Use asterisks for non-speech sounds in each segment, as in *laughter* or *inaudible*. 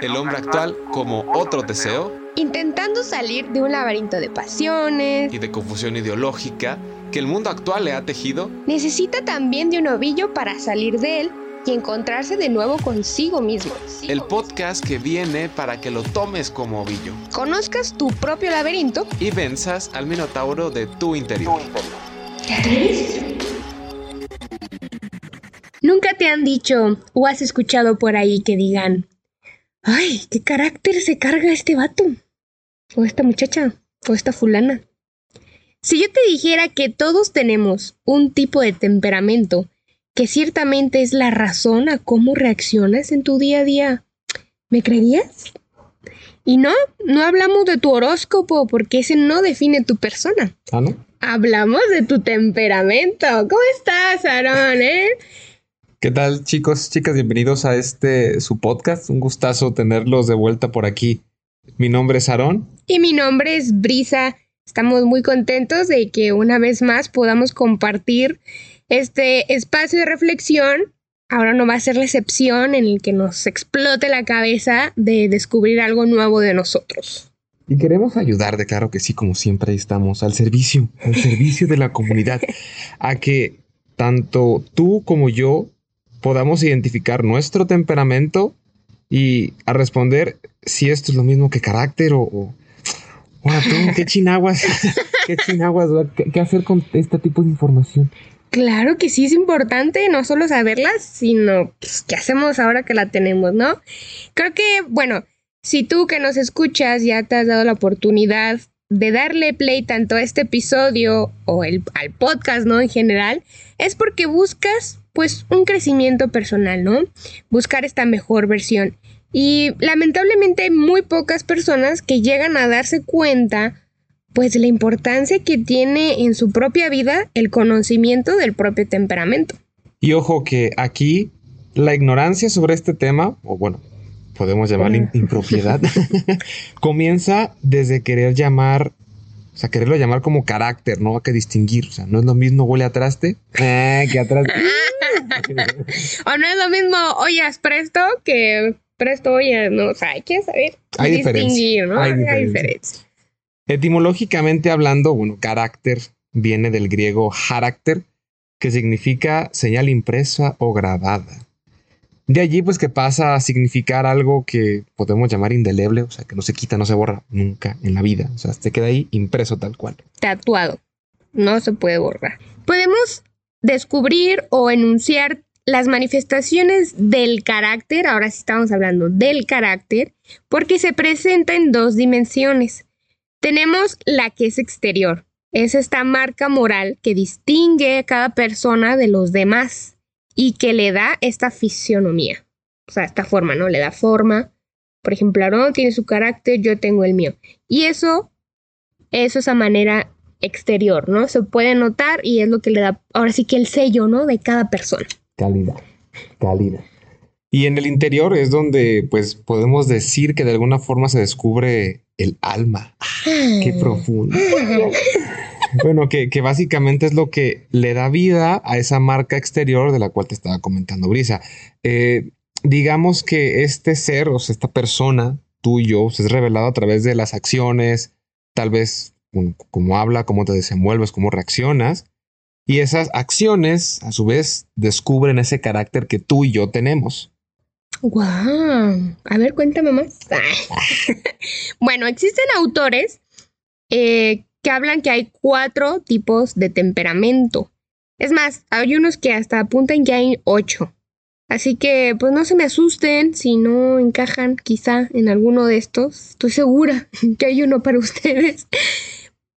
el hombre actual como otro Teseo, intentando salir de un laberinto de pasiones. Y de confusión ideológica que el mundo actual le ha tejido, necesita también de un ovillo para salir de él y encontrarse de nuevo consigo mismo. El podcast que viene para que lo tomes como ovillo. Conozcas tu propio laberinto. Y venzas al minotauro de tu interior. Nunca te han dicho o has escuchado por ahí que digan, ay, qué carácter se carga este vato, o esta muchacha, o esta fulana. Si yo te dijera que todos tenemos un tipo de temperamento que ciertamente es la razón a cómo reaccionas en tu día a día, ¿me creerías? Y no, no hablamos de tu horóscopo porque ese no define tu persona. ¿Ah, no? Hablamos de tu temperamento. ¿Cómo estás, Aaron? Eh? ¿Qué tal, chicos, chicas? Bienvenidos a este su podcast. Un gustazo tenerlos de vuelta por aquí. Mi nombre es Aarón. Y mi nombre es Brisa. Estamos muy contentos de que una vez más podamos compartir este espacio de reflexión ahora no va a ser la excepción en el que nos explote la cabeza de descubrir algo nuevo de nosotros. Y queremos ayudar, de claro que sí, como siempre estamos, al servicio, al servicio de la comunidad, a que tanto tú como yo podamos identificar nuestro temperamento y a responder si esto es lo mismo que carácter o... o *laughs* ¿qué chinaguas? ¿Qué chinaguas? ¿Qué hacer con este tipo de información? Claro que sí es importante no solo saberlas, sino pues, qué hacemos ahora que la tenemos, ¿no? Creo que, bueno, si tú que nos escuchas ya te has dado la oportunidad de darle play tanto a este episodio o el, al podcast, ¿no? En general, es porque buscas pues un crecimiento personal, ¿no? Buscar esta mejor versión. Y lamentablemente hay muy pocas personas que llegan a darse cuenta pues la importancia que tiene en su propia vida el conocimiento del propio temperamento. Y ojo que aquí la ignorancia sobre este tema, o bueno, podemos llamarle impropiedad, *laughs* comienza desde querer llamar, o sea, quererlo llamar como carácter, ¿no? Hay que distinguir, o sea, no es lo mismo huele a traste eh, *laughs* que atrás. *laughs* o no es lo mismo ollas presto que presto ollas, no, o sea, hay que saber distinguir, ¿no? Hay diferencia. Etimológicamente hablando, bueno, carácter viene del griego carácter, que significa señal impresa o grabada. De allí pues que pasa a significar algo que podemos llamar indeleble, o sea, que no se quita, no se borra nunca en la vida, o sea, se queda ahí impreso tal cual. Tatuado, no se puede borrar. Podemos descubrir o enunciar las manifestaciones del carácter, ahora sí estamos hablando del carácter, porque se presenta en dos dimensiones. Tenemos la que es exterior. Es esta marca moral que distingue a cada persona de los demás y que le da esta fisionomía. O sea, esta forma, ¿no? Le da forma. Por ejemplo, Aaron tiene su carácter, yo tengo el mío. Y eso, eso es a manera exterior, ¿no? Se puede notar y es lo que le da, ahora sí que el sello, ¿no? De cada persona. Calidad, calidad. Y en el interior es donde, pues, podemos decir que de alguna forma se descubre el alma. Qué profundo. *laughs* bueno, que, básicamente es lo que le da vida a esa marca exterior de la cual te estaba comentando Brisa. Eh, digamos que este ser, o sea, esta persona, tuyo, se es revelado a través de las acciones, tal vez cómo habla, cómo te desenvuelves, cómo reaccionas. Y esas acciones, a su vez, descubren ese carácter que tú y yo tenemos. ¡Guau! A ver, cuéntame más. *laughs* bueno, existen autores eh, que hablan que hay cuatro tipos de temperamento. Es más, hay unos que hasta apuntan que hay ocho. Así que, pues no se me asusten si no encajan quizá en alguno de estos. Estoy segura *laughs* que hay uno para ustedes.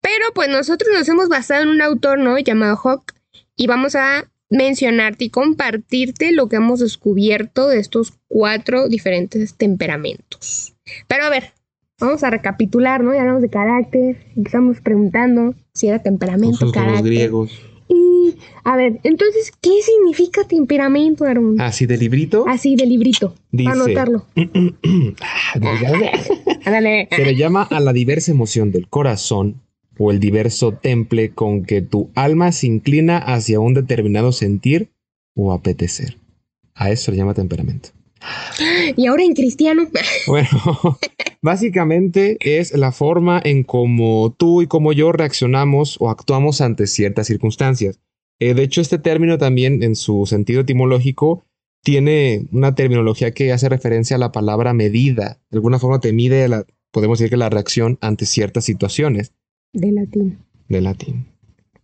Pero pues nosotros nos hemos basado en un autor, ¿no? Llamado Hawk. Y vamos a mencionarte y compartirte lo que hemos descubierto de estos cuatro diferentes temperamentos. Pero a ver, vamos a recapitular, ¿no? Ya hablamos de carácter, empezamos preguntando si era temperamento, carácter. Los griegos. Y, a ver, entonces, ¿qué significa temperamento, Aaron? Así de librito. Así de librito. Dice, para anotarlo. *clears throat* *laughs* Se le llama a la diversa emoción del corazón o el diverso temple con que tu alma se inclina hacia un determinado sentir o apetecer. A eso le llama temperamento. Y ahora en cristiano. Bueno, *laughs* básicamente es la forma en cómo tú y como yo reaccionamos o actuamos ante ciertas circunstancias. Eh, de hecho, este término también en su sentido etimológico tiene una terminología que hace referencia a la palabra medida. De alguna forma te mide, la, podemos decir que la reacción ante ciertas situaciones. De latín. De latín.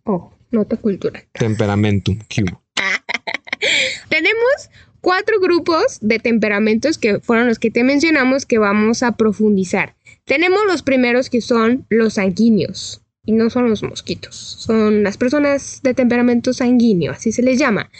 Oh, nota cultural. Temperamentum. *laughs* Tenemos cuatro grupos de temperamentos que fueron los que te mencionamos que vamos a profundizar. Tenemos los primeros que son los sanguíneos. Y no son los mosquitos, son las personas de temperamento sanguíneo, así se les llama.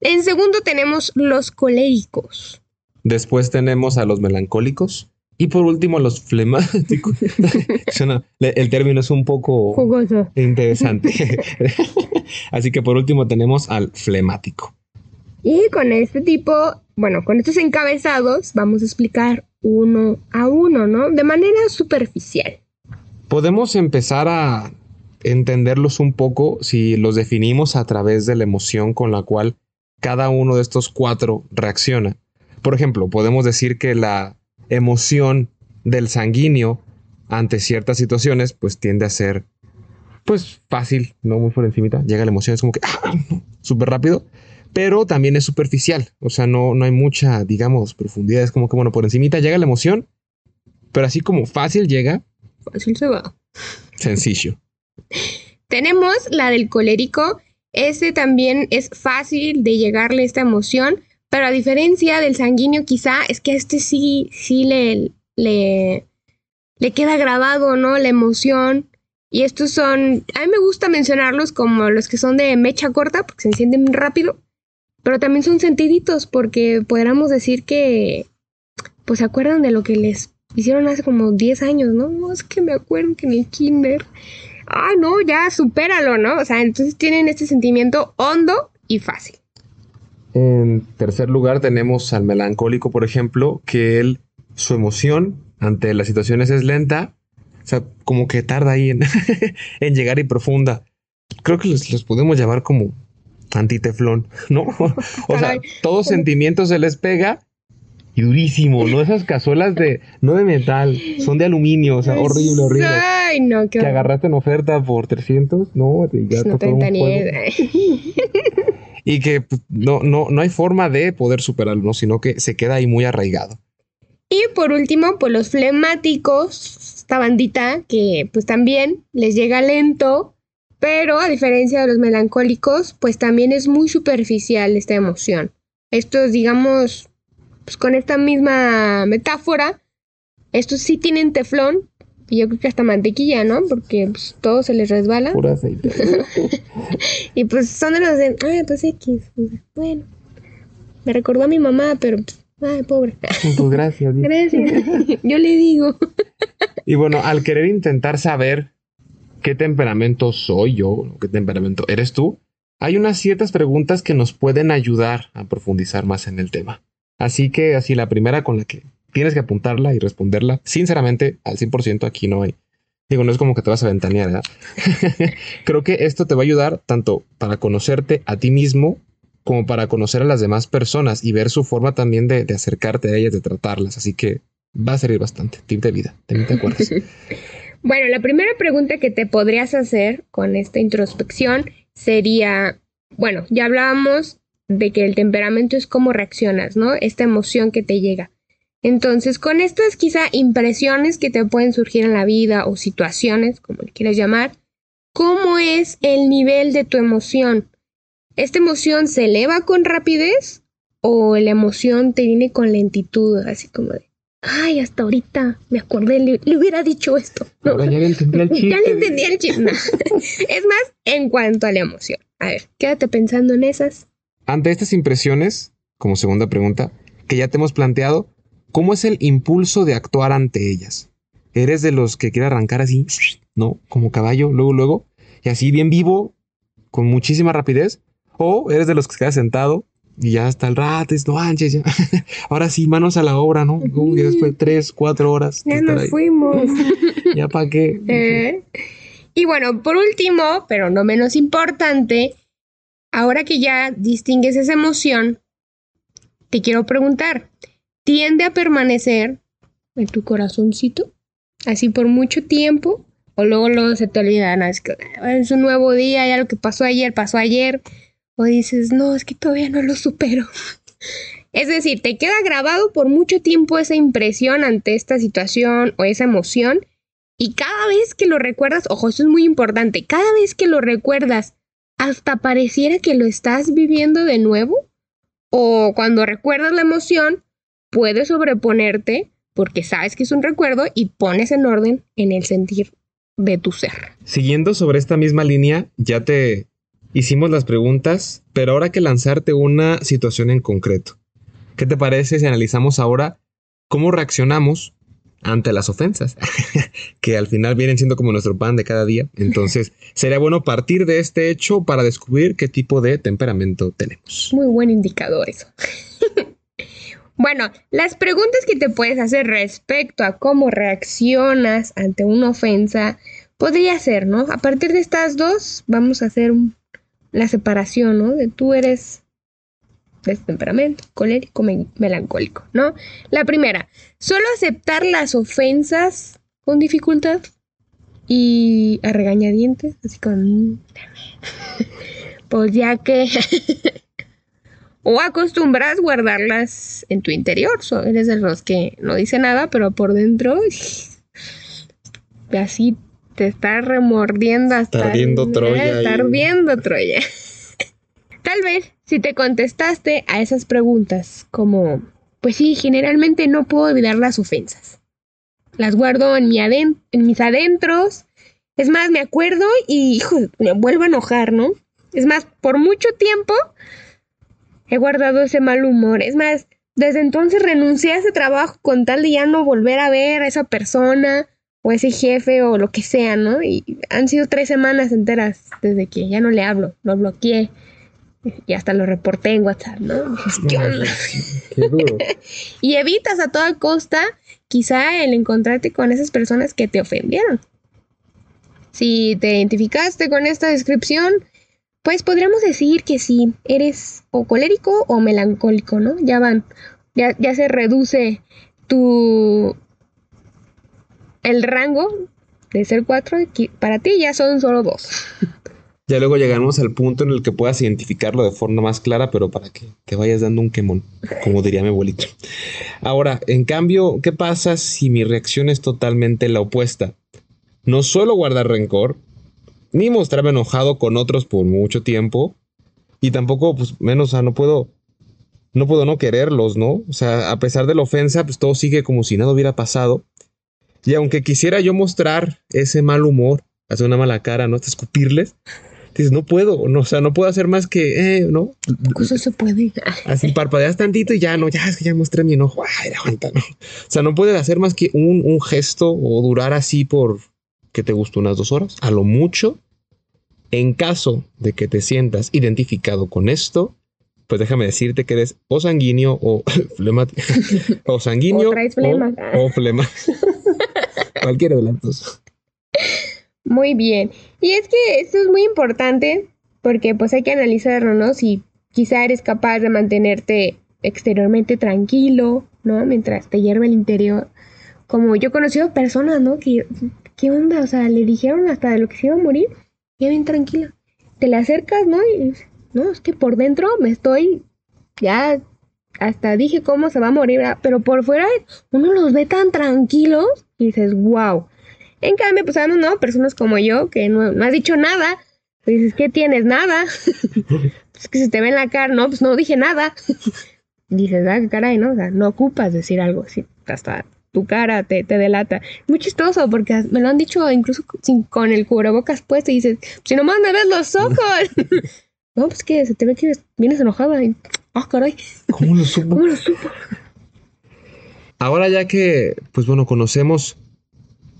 En segundo tenemos los coléricos. Después tenemos a los melancólicos. Y por último, los flemáticos. *laughs* el término es un poco Jugoso. interesante. *laughs* Así que por último tenemos al flemático. Y con este tipo, bueno, con estos encabezados vamos a explicar uno a uno, ¿no? De manera superficial. Podemos empezar a entenderlos un poco si los definimos a través de la emoción con la cual cada uno de estos cuatro reacciona. Por ejemplo, podemos decir que la emoción del sanguíneo ante ciertas situaciones pues tiende a ser pues fácil, no muy por encimita. Llega la emoción, es como que ah, *laughs* súper rápido pero también es superficial, o sea, no, no hay mucha, digamos, profundidad, es como que, bueno, por encimita llega la emoción, pero así como fácil llega. Fácil se va. Sencillo. Tenemos la del colérico, ese también es fácil de llegarle esta emoción, pero a diferencia del sanguíneo quizá es que a este sí, sí le, le, le queda grabado, ¿no? La emoción. Y estos son, a mí me gusta mencionarlos como los que son de mecha corta, porque se encienden rápido. Pero también son sentiditos porque podríamos decir que, pues se acuerdan de lo que les hicieron hace como 10 años, ¿no? No, es que me acuerdo que en el kinder. Ah, no, ya supéralo, ¿no? O sea, entonces tienen este sentimiento hondo y fácil. En tercer lugar tenemos al melancólico, por ejemplo, que él, su emoción ante las situaciones es lenta, o sea, como que tarda ahí en, *laughs* en llegar y profunda. Creo que los, los podemos llamar como antiteflón, *laughs* ¿no? o sea, todo sentimiento se les pega y durísimo, ¿no? Esas cazuelas de, no de metal, son de aluminio, o sea, horrible, horrible. Ay, no, qué Que agarraste en oferta por 300, no, ya no todo un *laughs* Y que pues, no, no, no hay forma de poder superarlo, ¿no? sino que se queda ahí muy arraigado. Y por último, pues los flemáticos, esta bandita que pues también les llega lento, pero a diferencia de los melancólicos, pues también es muy superficial esta emoción. Estos, digamos, pues con esta misma metáfora, estos sí tienen teflón, y yo creo que hasta mantequilla, ¿no? Porque pues, todo se les resbala. Pura aceite. *laughs* y pues son de los de, ah, pues X. Bueno, me recordó a mi mamá, pero, pues, ay, pobre. Pues gracias. Gracias. *laughs* yo le digo. y bueno, al querer intentar saber qué temperamento soy yo, qué temperamento eres tú, hay unas ciertas preguntas que nos pueden ayudar a profundizar más en el tema. Así que así la primera con la que tienes que apuntarla y responderla, sinceramente, al 100% aquí no hay. Digo, no es como que te vas a ventanear, ¿verdad? *laughs* Creo que esto te va a ayudar tanto para conocerte a ti mismo como para conocer a las demás personas y ver su forma también de, acercarte a ellas, de tratarlas. Así que va a servir bastante. Tip de vida, también te acuerdas. *laughs* Bueno, la primera pregunta que te podrías hacer con esta introspección sería, bueno, ya hablábamos de que el temperamento es cómo reaccionas, ¿no? Esta emoción que te llega. Entonces, con estas quizá impresiones que te pueden surgir en la vida o situaciones, como le quieras llamar, ¿cómo es el nivel de tu emoción? ¿Esta emoción se eleva con rapidez o la emoción te viene con lentitud, así como de, ay, hasta ahorita me acordé, le, hubiera dicho esto. *laughs* ya le entendí el chiste. Ya le entendí el chiste. es más, en cuanto a la emoción. A ver, quédate pensando en esas. Ante estas impresiones, como segunda pregunta, que ya te hemos planteado, ¿cómo es el impulso de actuar ante ellas? ¿Eres de los que quiere arrancar así, no? Como caballo, luego, luego, y así bien vivo, con muchísima rapidez? ¿O eres de los que se queda sentado y ya está el rato, no manches, ya. *laughs* Ahora sí, manos a la obra, ¿no? Uy, después de tres, cuatro horas. Ya nos fuimos. *laughs* ¿Ya para qué? *laughs* Eh, y bueno, por último, pero no menos importante, ahora que ya distingues esa emoción, te quiero preguntar, tiende a permanecer en tu corazoncito, así por mucho tiempo, o luego, luego se te olvida, no, es que es un nuevo día, ya lo que pasó ayer, pasó ayer, o dices, no, es que todavía no lo supero. *laughs* Es decir, te queda grabado por mucho tiempo esa impresión ante esta situación o esa emoción y cada vez que lo recuerdas, ojo, eso es muy importante, cada vez que lo recuerdas, hasta pareciera que lo estás viviendo de nuevo o cuando recuerdas la emoción, puedes sobreponerte porque sabes que es un recuerdo y pones en orden en el sentir de tu ser. Siguiendo sobre esta misma línea, ya te hicimos las preguntas, pero ahora que lanzarte una situación en concreto. ¿Qué te parece si analizamos ahora cómo reaccionamos ante las ofensas, *laughs* que al final vienen siendo como nuestro pan de cada día? Entonces, *laughs* sería bueno partir de este hecho para descubrir qué tipo de temperamento tenemos. Muy buen indicador eso. *laughs* bueno, las preguntas que te puedes hacer respecto a cómo reaccionas ante una ofensa podría ser, ¿no? A partir de estas dos, vamos a hacer la separación, ¿no? De tú eres de temperamento, colérico, melancólico, ¿no? La primera, solo aceptar las ofensas con dificultad y a regañadientes, así con... *laughs* pues ya que... *laughs* o acostumbras guardarlas en tu interior, so, eres de los que no dice nada, pero por dentro... *laughs* así te está remordiendo hasta... Está ardiendo Troya. Está ardiendo Troya. Tal vez si te contestaste a esas preguntas como, pues sí, generalmente no puedo olvidar las ofensas. Las guardo en, mi en mis adentros. Es más, me acuerdo y, hijo, me vuelvo a enojar, ¿no? Es más, por mucho tiempo he guardado ese mal humor. Es más, desde entonces renuncié a ese trabajo con tal de ya no volver a ver a esa persona o ese jefe o lo que sea, ¿no? Y han sido tres semanas enteras desde que ya no le hablo, lo bloqueé y hasta lo reporté en WhatsApp, ¿no? *laughs* *laughs* y evitas a toda costa quizá el encontrarte con esas personas que te ofendieron. Si te identificaste con esta descripción, pues podríamos decir que sí, eres o colérico o melancólico, ¿no? Ya van, ya, ya se reduce tu... el rango de ser cuatro, para ti ya son solo dos. *laughs* Ya luego llegamos al punto en el que puedas identificarlo de forma más clara, pero para que te vayas dando un quemón, como diría mi abuelito. Ahora, en cambio, ¿qué pasa si mi reacción es totalmente la opuesta? No suelo guardar rencor, ni mostrarme enojado con otros por mucho tiempo, y tampoco, pues, menos, o sea, no puedo, no puedo no quererlos, ¿no? O sea, a pesar de la ofensa, pues todo sigue como si nada hubiera pasado. Y aunque quisiera yo mostrar ese mal humor, hacer una mala cara, ¿no? Hasta escupirles, dices, no puedo, no, o sea, no puedo hacer más que, eh, ¿no? Eso se puede. Así parpadeas tantito y ya no, ya es que ya mostré mi enojo, ay, aguanta, ¿no? O sea, no puedes hacer más que un, un gesto o durar así por que te gustó unas dos horas, a lo mucho. En caso de que te sientas identificado con esto, pues déjame decirte que eres o sanguíneo o *laughs* flemático. o sanguíneo o, o flema. *laughs* Cualquiera de las dos. Muy bien. Y es que esto es muy importante porque pues hay que analizarlo, ¿no? Si quizá eres capaz de mantenerte exteriormente tranquilo, ¿no? Mientras te hierve el interior. Como yo he conocido personas, ¿no? Que, ¿qué onda? O sea, le dijeron hasta de lo que se iba a morir. Ya bien tranquila. Te le acercas, ¿no? Y no, es que por dentro me estoy ya hasta dije cómo se va a morir, pero por fuera uno los ve tan tranquilos y dices, wow. En cambio, pues no, personas como yo, que no, no has dicho nada, dices, ¿qué tienes? Nada. *laughs* es que se te ve en la cara, no, pues no dije nada. *laughs* dices, ah, caray, ¿no? O sea, no ocupas decir algo, sí, hasta tu cara te, te delata. Muy chistoso, porque me lo han dicho incluso sin, con el cubrebocas puesto y dices, si nomás me ves los ojos. *laughs* no, pues que se te ve que vienes enojada y, ah, caray. ¿Cómo lo supo? ¿Cómo lo supo? Ahora ya que, pues bueno, conocemos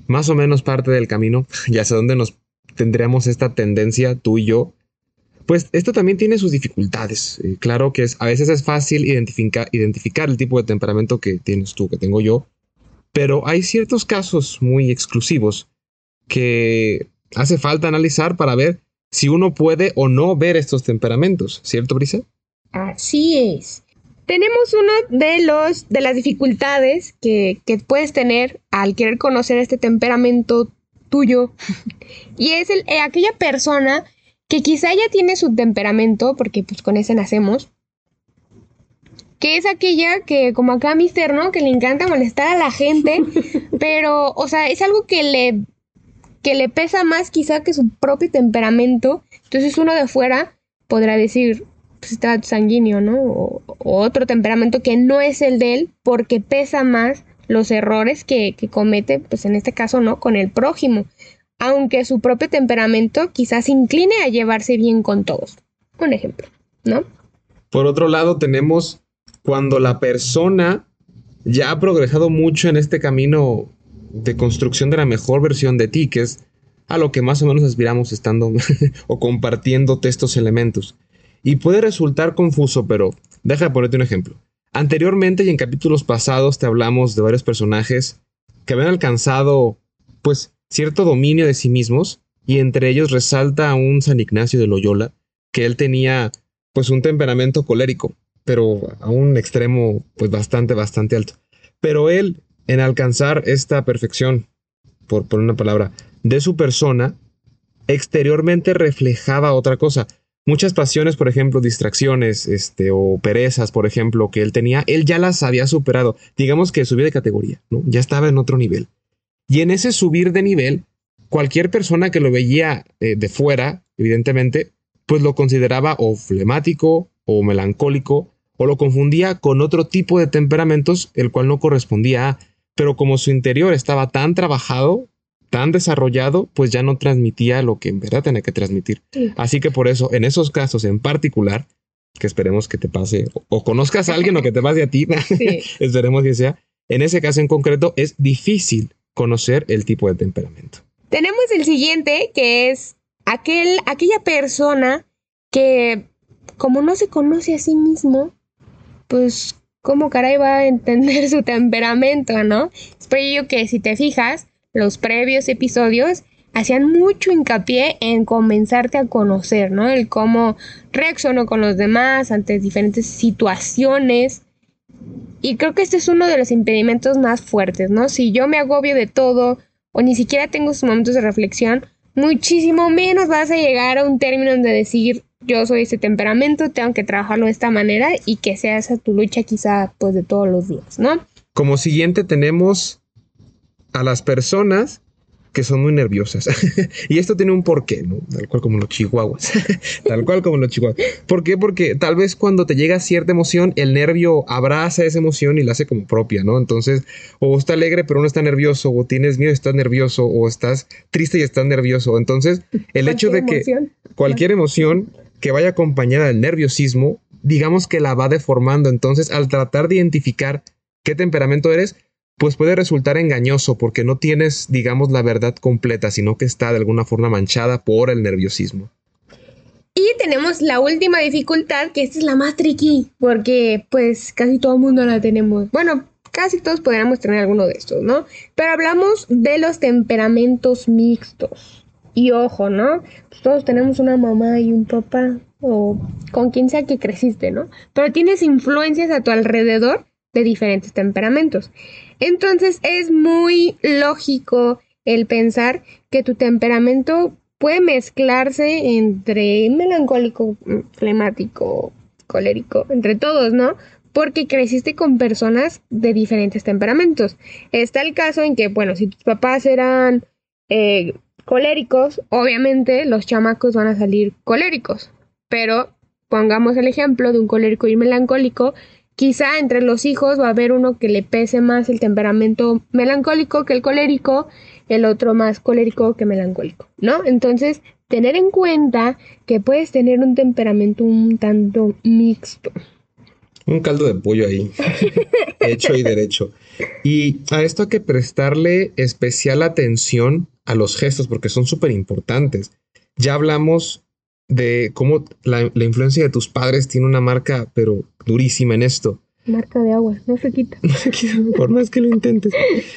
más o menos parte del camino, *laughs* ya sé dónde nos tendríamos esta tendencia, tú y yo, pues esto también tiene sus dificultades. Eh, claro que es, a veces es fácil identificar, identificar el tipo de temperamento que tienes tú, que tengo yo, pero hay ciertos casos muy exclusivos que hace falta analizar para ver si uno puede o no ver estos temperamentos, ¿cierto, Brisa? Así es. tenemos uno de los de las dificultades que, que puedes tener al querer conocer este temperamento tuyo. y es el, eh, aquella persona que quizá ya tiene su temperamento, porque pues con ese nacemos, que es aquella que, como acá Mister, ¿no? Que le encanta molestar a la gente, *laughs* pero, o sea, es algo que le, que le pesa más quizá que su propio temperamento. Entonces uno de fuera podrá decir, pues está sanguíneo, ¿no? O, otro temperamento que no es el de él, porque pesa más los errores que, que comete, pues en este caso, ¿no? Con el prójimo. Aunque su propio temperamento quizás incline a llevarse bien con todos. Un ejemplo, ¿no? Por otro lado, tenemos cuando la persona ya ha progresado mucho en este camino de construcción de la mejor versión de ti, que es a lo que más o menos aspiramos estando *laughs* o compartiendo estos elementos. Y puede resultar confuso, pero deja ponerte un ejemplo. Anteriormente y en capítulos pasados te hablamos de varios personajes que habían alcanzado, pues, cierto dominio de sí mismos, y entre ellos resalta a un San Ignacio de Loyola, que él tenía, pues, un temperamento colérico, pero a un extremo pues bastante, bastante alto. Pero él, en alcanzar esta perfección, por, por una palabra, de su persona, exteriormente reflejaba otra cosa. Muchas pasiones, por ejemplo, distracciones, este, o perezas, por ejemplo, que él tenía, él ya las había superado. Digamos que subió de categoría, ¿no? Ya estaba en otro nivel. Y en ese subir de nivel, cualquier persona que lo veía eh, de fuera, evidentemente, pues lo consideraba o flemático, o melancólico, o lo confundía con otro tipo de temperamentos, el cual no correspondía a, pero como su interior estaba tan trabajado, tan desarrollado, pues ya no transmitía lo que en verdad tenía que transmitir. Así que por eso, en esos casos en particular, que esperemos que te pase, o, conozcas a alguien o que te pase a ti, *laughs* esperemos que sea, en ese caso en concreto es difícil conocer el tipo de temperamento. Tenemos el siguiente, que es aquel, aquella persona que como no se conoce a sí mismo, pues cómo caray va a entender *laughs* su temperamento, ¿no? Es por ello que si te fijas, los previos episodios hacían mucho hincapié en comenzarte a conocer, ¿no? El cómo reacciono con los demás ante diferentes situaciones. Y creo que este es uno de los impedimentos más fuertes, ¿no? Si yo me agobio de todo o ni siquiera tengo sus momentos de reflexión, muchísimo menos vas a llegar a un término de decir, yo soy ese temperamento, tengo que trabajarlo de esta manera y que sea esa tu lucha quizá pues de todos los días, ¿no? Como siguiente tenemos a las personas que son muy nerviosas. *laughs* y esto tiene un porqué, ¿no? Tal cual como los chihuahuas. *laughs* tal cual como los chihuahuas. ¿Por qué? Porque tal vez cuando te llega cierta emoción, el nervio abraza esa emoción y la hace como propia, ¿no? Entonces, o está alegre pero no está nervioso, o tienes miedo y estás nervioso, o estás triste y estás nervioso. Entonces, el hecho de que cualquier emoción que vaya acompañada del nerviosismo, digamos que la va deformando. Entonces, al tratar de identificar qué temperamento eres, pues puede resultar engañoso porque no tienes, digamos, la verdad completa, sino que está de alguna forma manchada por el nerviosismo. Y tenemos la última dificultad, que esta es la más tricky, porque pues casi todo el mundo la tenemos. Bueno, casi todos podríamos tener alguno de estos, ¿no? Pero hablamos de los temperamentos mixtos. Y ojo, ¿no? Pues todos tenemos una mamá y un papá, o con quien sea que creciste, ¿no? Pero tienes influencias a tu alrededor de diferentes temperamentos. Entonces es muy lógico el pensar que tu temperamento puede mezclarse entre melancólico, flemático, colérico, entre todos, ¿no? Porque creciste con personas de diferentes temperamentos. Está el caso en que, bueno, si tus papás eran eh, coléricos, obviamente los chamacos van a salir coléricos. Pero pongamos el ejemplo de un colérico y melancólico Quizá entre los hijos va a haber uno que le pese más el temperamento melancólico que el colérico, el otro más colérico que melancólico, ¿no? Entonces, tener en cuenta que puedes tener un temperamento un tanto mixto. Un caldo de pollo ahí, *laughs* hecho y derecho. Y a esto hay que prestarle especial atención a los gestos porque son súper importantes. Ya hablamos de cómo la, influencia de tus padres tiene una marca, pero durísima en esto. Marca de agua, no se quita. *laughs* No se quita, por más que lo intentes.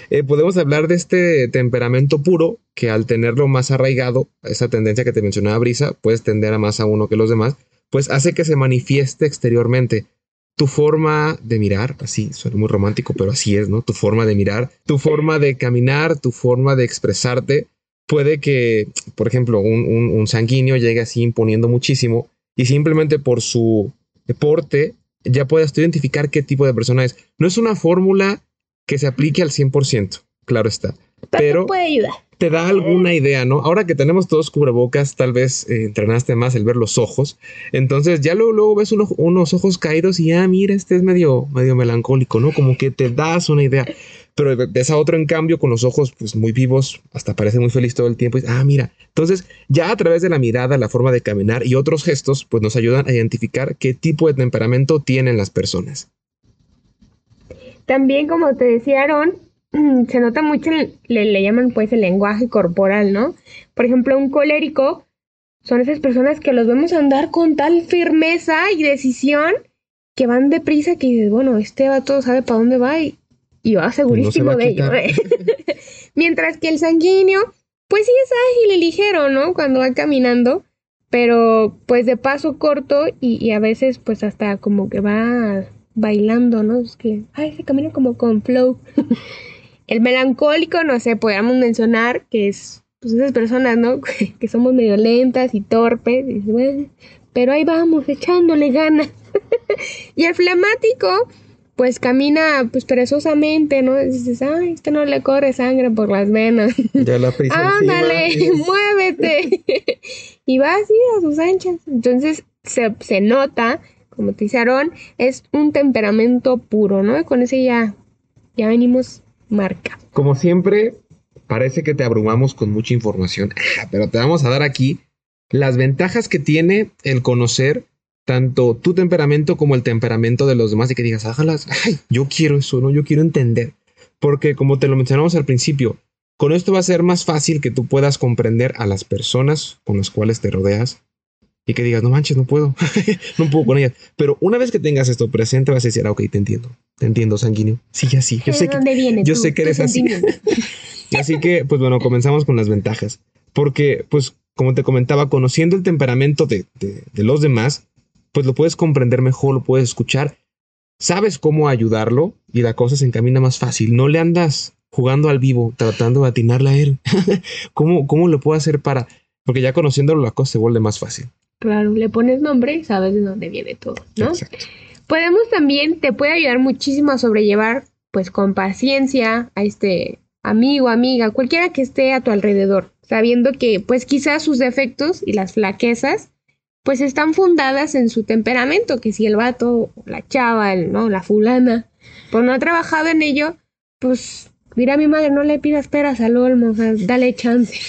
Eh, podemos hablar de este temperamento puro que al tenerlo más arraigado, esa tendencia que te mencionaba Brisa, puedes tender a más a uno que los demás, pues hace que se manifieste exteriormente. tu forma de mirar, así suena muy romántico, pero así es, ¿no? Tu forma de mirar, tu forma de caminar, tu forma de expresarte. Puede que, por ejemplo, un, sanguíneo llegue así imponiendo muchísimo y simplemente por su deporte ya puedas identificar qué tipo de persona es. No es una fórmula que se aplique al 100%, claro está. Pero puede ayudar te da alguna idea, ¿no? Ahora que tenemos todos cubrebocas, tal vez eh, entrenaste más el ver los ojos. Entonces ya luego, luego ves unos ojos caídos y ya, ah, mira, este es medio, medio melancólico, ¿no? Como que te das una idea. Pero ves a otro en cambio con los ojos pues muy vivos, hasta parece muy feliz todo el tiempo. Y, ah, mira. Entonces ya a través de la mirada, la forma de caminar y otros gestos, pues nos ayudan a identificar qué tipo de temperamento tienen las personas. También, como te decía Aaron, *clears throat* se nota mucho, le, le, llaman pues el lenguaje corporal, ¿no? Por ejemplo, un colérico son esas personas que los vemos andar con tal firmeza y decisión que van deprisa que dices, bueno, este todo sabe para dónde va y, va segurísimo de ello. *laughs* Mientras que el sanguíneo, pues sí es ágil y ligero, ¿no? Cuando va caminando, pero pues de paso corto y, y a veces pues hasta como que va bailando, ¿no? Es que, ay, se camina como con flow. *laughs* El melancólico, no sé, podríamos mencionar que es pues esas personas, ¿no? *laughs* que somos medio lentas y torpes, pero ahí vamos, echándole ganas. y el flemático, pues camina pues perezosamente, ¿no? dices, ay, este no le corre sangre por las venas. *laughs* Ya la *laughs* Ándale, *laughs* muévete. y va así a sus anchas. Entonces se, se nota, como te dice Aarón, es un temperamento puro, ¿no? Con ese ya, ya venimos marca. Como siempre, parece que te abrumamos con mucha información, pero te vamos a dar aquí las ventajas que tiene el conocer tanto tu temperamento como el temperamento de los demás y que digas, hágalas, ay, yo quiero eso, ¿no? Yo quiero entender. Porque como te lo mencionamos al principio, con esto va a ser más fácil que tú puedas comprender a las personas con las cuales te rodeas y que digas, no manches, no puedo, *laughs* no puedo con ellas. Pero una vez que tengas esto presente, vas a decir, ah, ok, te entiendo, te entiendo, sanguíneo. Sí, ya sí, yo sé que, yo sé que eres así. *laughs* así que, pues bueno, comenzamos con las ventajas. Porque, pues, como te comentaba, conociendo el temperamento de, de los demás, pues lo puedes comprender mejor, lo puedes escuchar, sabes cómo ayudarlo y la cosa se encamina más fácil. No le andas jugando al vivo, tratando de atinarle a él. *laughs* ¿Cómo, ¿Cómo lo puedo hacer para...? Porque ya conociéndolo la cosa se vuelve más fácil. Claro, le pones nombre y sabes de dónde viene todo, ¿no? Podemos también, te puede ayudar muchísimo a sobrellevar, pues con paciencia, a este amigo, amiga, cualquiera que esté a tu alrededor, sabiendo que pues quizás sus defectos y las flaquezas pues están fundadas en su temperamento, que si el vato, la chava, el, ¿no? la fulana, pues no ha trabajado en ello, pues dirá mi madre, no le pidas peras al olmo, o sea, dale chance.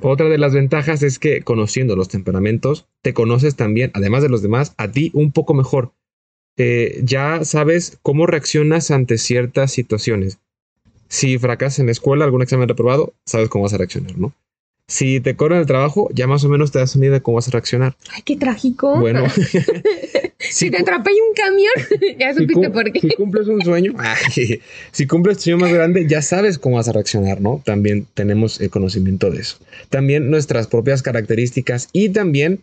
Otra de las ventajas es que conociendo los temperamentos, te conoces también, además de los demás, a ti un poco mejor. Eh, ya sabes cómo reaccionas ante ciertas situaciones. Si fracasas en la escuela, algún examen reprobado, sabes cómo vas a reaccionar, ¿no? Si te corren el trabajo, ya más o menos te das una idea de cómo vas a reaccionar. Ay, qué trágico. Bueno. *laughs* *laughs* si, te atrapé un camión, *laughs* ya supiste por qué. Si cumples un sueño, si cumples tu sueño más grande, ya sabes cómo vas a reaccionar, ¿no? También tenemos el conocimiento de eso. También nuestras propias características y también,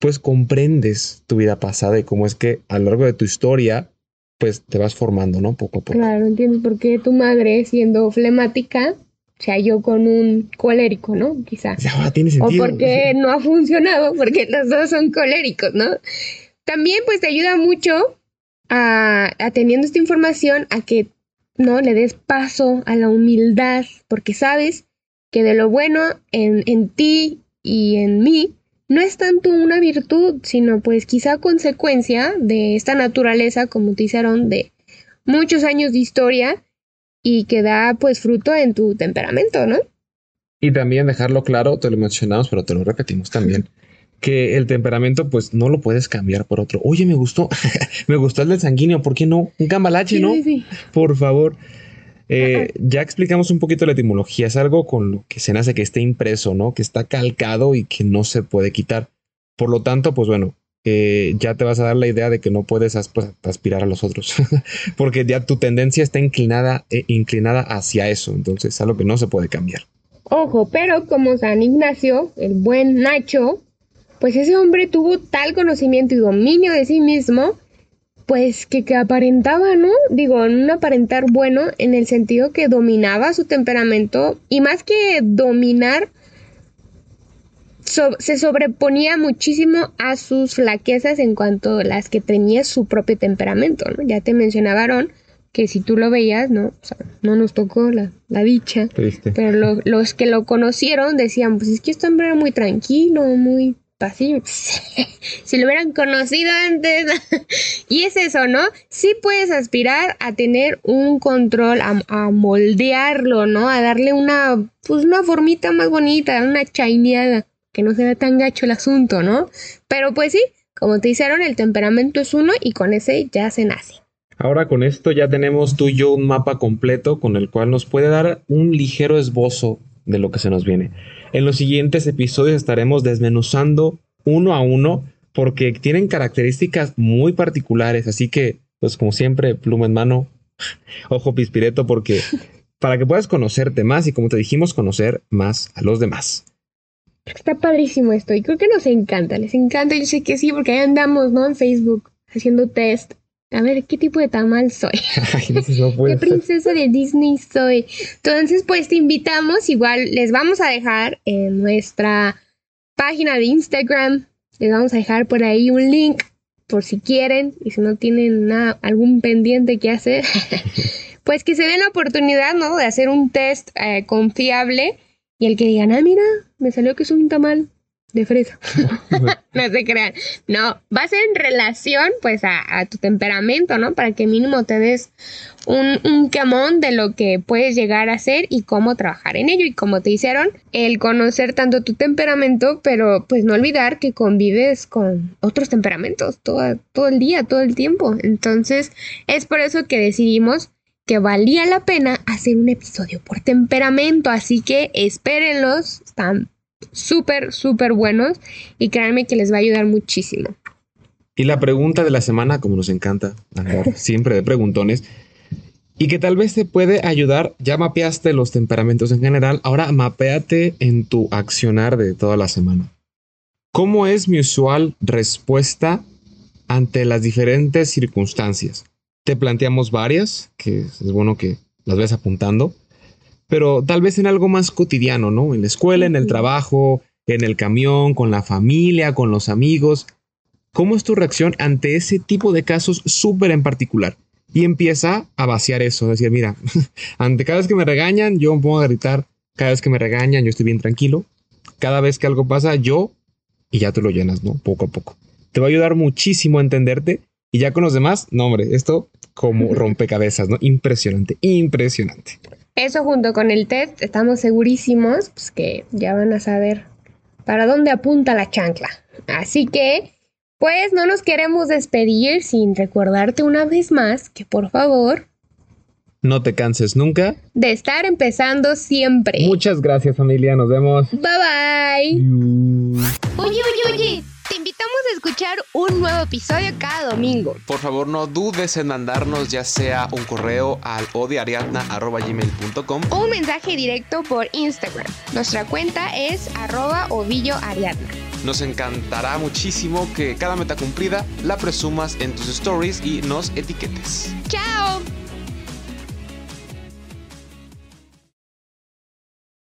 pues, comprendes tu vida pasada y cómo es que a lo largo de tu historia, pues, te vas formando, ¿no? Poco a poco. Claro, entiendes por qué tu madre, siendo flemática, sea, yo con un colérico, ¿no? Quizás. tiene sentido. O porque no ha funcionado, porque los dos son coléricos, ¿no? También pues te ayuda mucho a, teniendo esta información a que no le des paso a la humildad, porque sabes que de lo bueno en, en ti y en mí no es tanto una virtud, sino pues quizá consecuencia de esta naturaleza, como te hicieron, de muchos años de historia y que da pues fruto en tu temperamento, ¿no? Y también dejarlo claro, te lo mencionamos, pero te lo repetimos también, que el temperamento pues no lo puedes cambiar por otro. Oye, me gustó, *laughs* me gustó el del sanguíneo, ¿por qué no? Un cambalache, ¿no? Sí, sí. Por favor. Eh, ya explicamos un poquito la etimología, es algo con lo que se nace que esté impreso, ¿no? Que está calcado y que no se puede quitar. Por lo tanto, pues bueno, ya te vas a dar la idea de que no puedes pues, aspirar a los otros, *laughs* porque ya tu tendencia está inclinada, eh, inclinada hacia eso, entonces es algo que no se puede cambiar. Ojo, pero como San Ignacio, el buen Nacho, pues ese hombre tuvo tal conocimiento y dominio de sí mismo, pues que, que aparentaba, ¿no? Digo, un aparentar bueno en el sentido que dominaba su temperamento y más que dominar, se sobreponía muchísimo a sus flaquezas en cuanto a las que tenía su propio temperamento, ¿no? Ya te mencionaba Aaron que si tú lo veías, ¿no? O sea, no nos tocó la, dicha. Pero los que lo conocieron decían, pues es que este hombre era muy tranquilo, muy pasivo. *laughs* si lo hubieran conocido antes. *laughs* y es eso, ¿no? Sí puedes aspirar a tener un control, a, a, moldearlo, ¿no? A darle una, pues una formita más bonita, una chaineada que no se vea tan gacho el asunto, ¿no? Pero pues sí, como te hicieron, el temperamento es uno y con ese ya se nace. Ahora con esto ya tenemos tú y yo un mapa completo con el cual nos puede dar un ligero esbozo de lo que se nos viene. En los siguientes episodios estaremos desmenuzando uno a uno porque tienen características muy particulares, así que pues como siempre, pluma en mano, *laughs* ojo pispireto porque *laughs* para que puedas conocerte más y como te dijimos conocer más a los demás. Está padrísimo esto y creo que nos encanta, les encanta, yo sé que sí, porque ahí andamos, ¿no? En Facebook haciendo test. A ver, ¿qué tipo de tamal soy? *laughs* *laughs* ¿Qué princesa de Disney soy? Entonces, pues te invitamos, igual les vamos a dejar en nuestra página de Instagram, les vamos a dejar por ahí un link por si quieren y si no tienen nada, algún pendiente que hacer, *laughs* pues que se den la oportunidad, ¿no? De hacer un test eh, confiable y el que digan, ah, mira, me salió que es un tamal de fresa. *laughs* no se crean. No, va a ser en relación, pues, a, tu temperamento, ¿no? Para que mínimo te des un, un camón de lo que puedes llegar a ser y cómo trabajar en ello. Y como te hicieron, el conocer tanto tu temperamento, pero pues no olvidar que convives con otros temperamentos todo, todo el día, todo el tiempo. Entonces, es por eso que decidimos que valía la pena hacer un episodio por temperamento, así que espérenlos, están súper, súper buenos y créanme que les va a ayudar muchísimo. Y la pregunta de la semana, como nos encanta, *laughs* siempre de preguntones, y que tal vez te puede ayudar, ya mapeaste los temperamentos en general, ahora mapeate en tu accionar de toda la semana. ¿Cómo es mi usual respuesta ante las diferentes circunstancias? Te planteamos varias, que es bueno que las ves apuntando, pero tal vez en algo más cotidiano, ¿no? En la escuela, en el trabajo, en el camión, con la familia, con los amigos. ¿Cómo es tu reacción ante ese tipo de casos súper en particular? Y empieza a vaciar eso, decir, mira, *laughs* ante cada vez que me regañan, yo me pongo a gritar, cada vez que me regañan, yo estoy bien tranquilo, cada vez que algo pasa, yo, y ya te lo llenas, ¿no? Poco a poco. Te va a ayudar muchísimo a entenderte y ya con los demás, no, hombre, esto como *laughs* rompecabezas, ¿no? Impresionante, impresionante. Eso junto con el test, estamos segurísimos pues, que ya van a saber para dónde apunta la chancla. Así que, pues no nos queremos despedir sin recordarte una vez más que por favor... No te canses nunca. De estar empezando siempre. Muchas gracias familia, nos vemos. Bye bye. Oye, oye, oye. Te invitamos a escuchar un nuevo episodio cada domingo. Por favor, no dudes en mandarnos ya sea un correo al odiariadna.gmail.com o un mensaje directo por Instagram. Nuestra cuenta es arroba ovilloariadna. Nos encantará muchísimo que cada meta cumplida la presumas en tus stories y nos etiquetes. ¡Chao!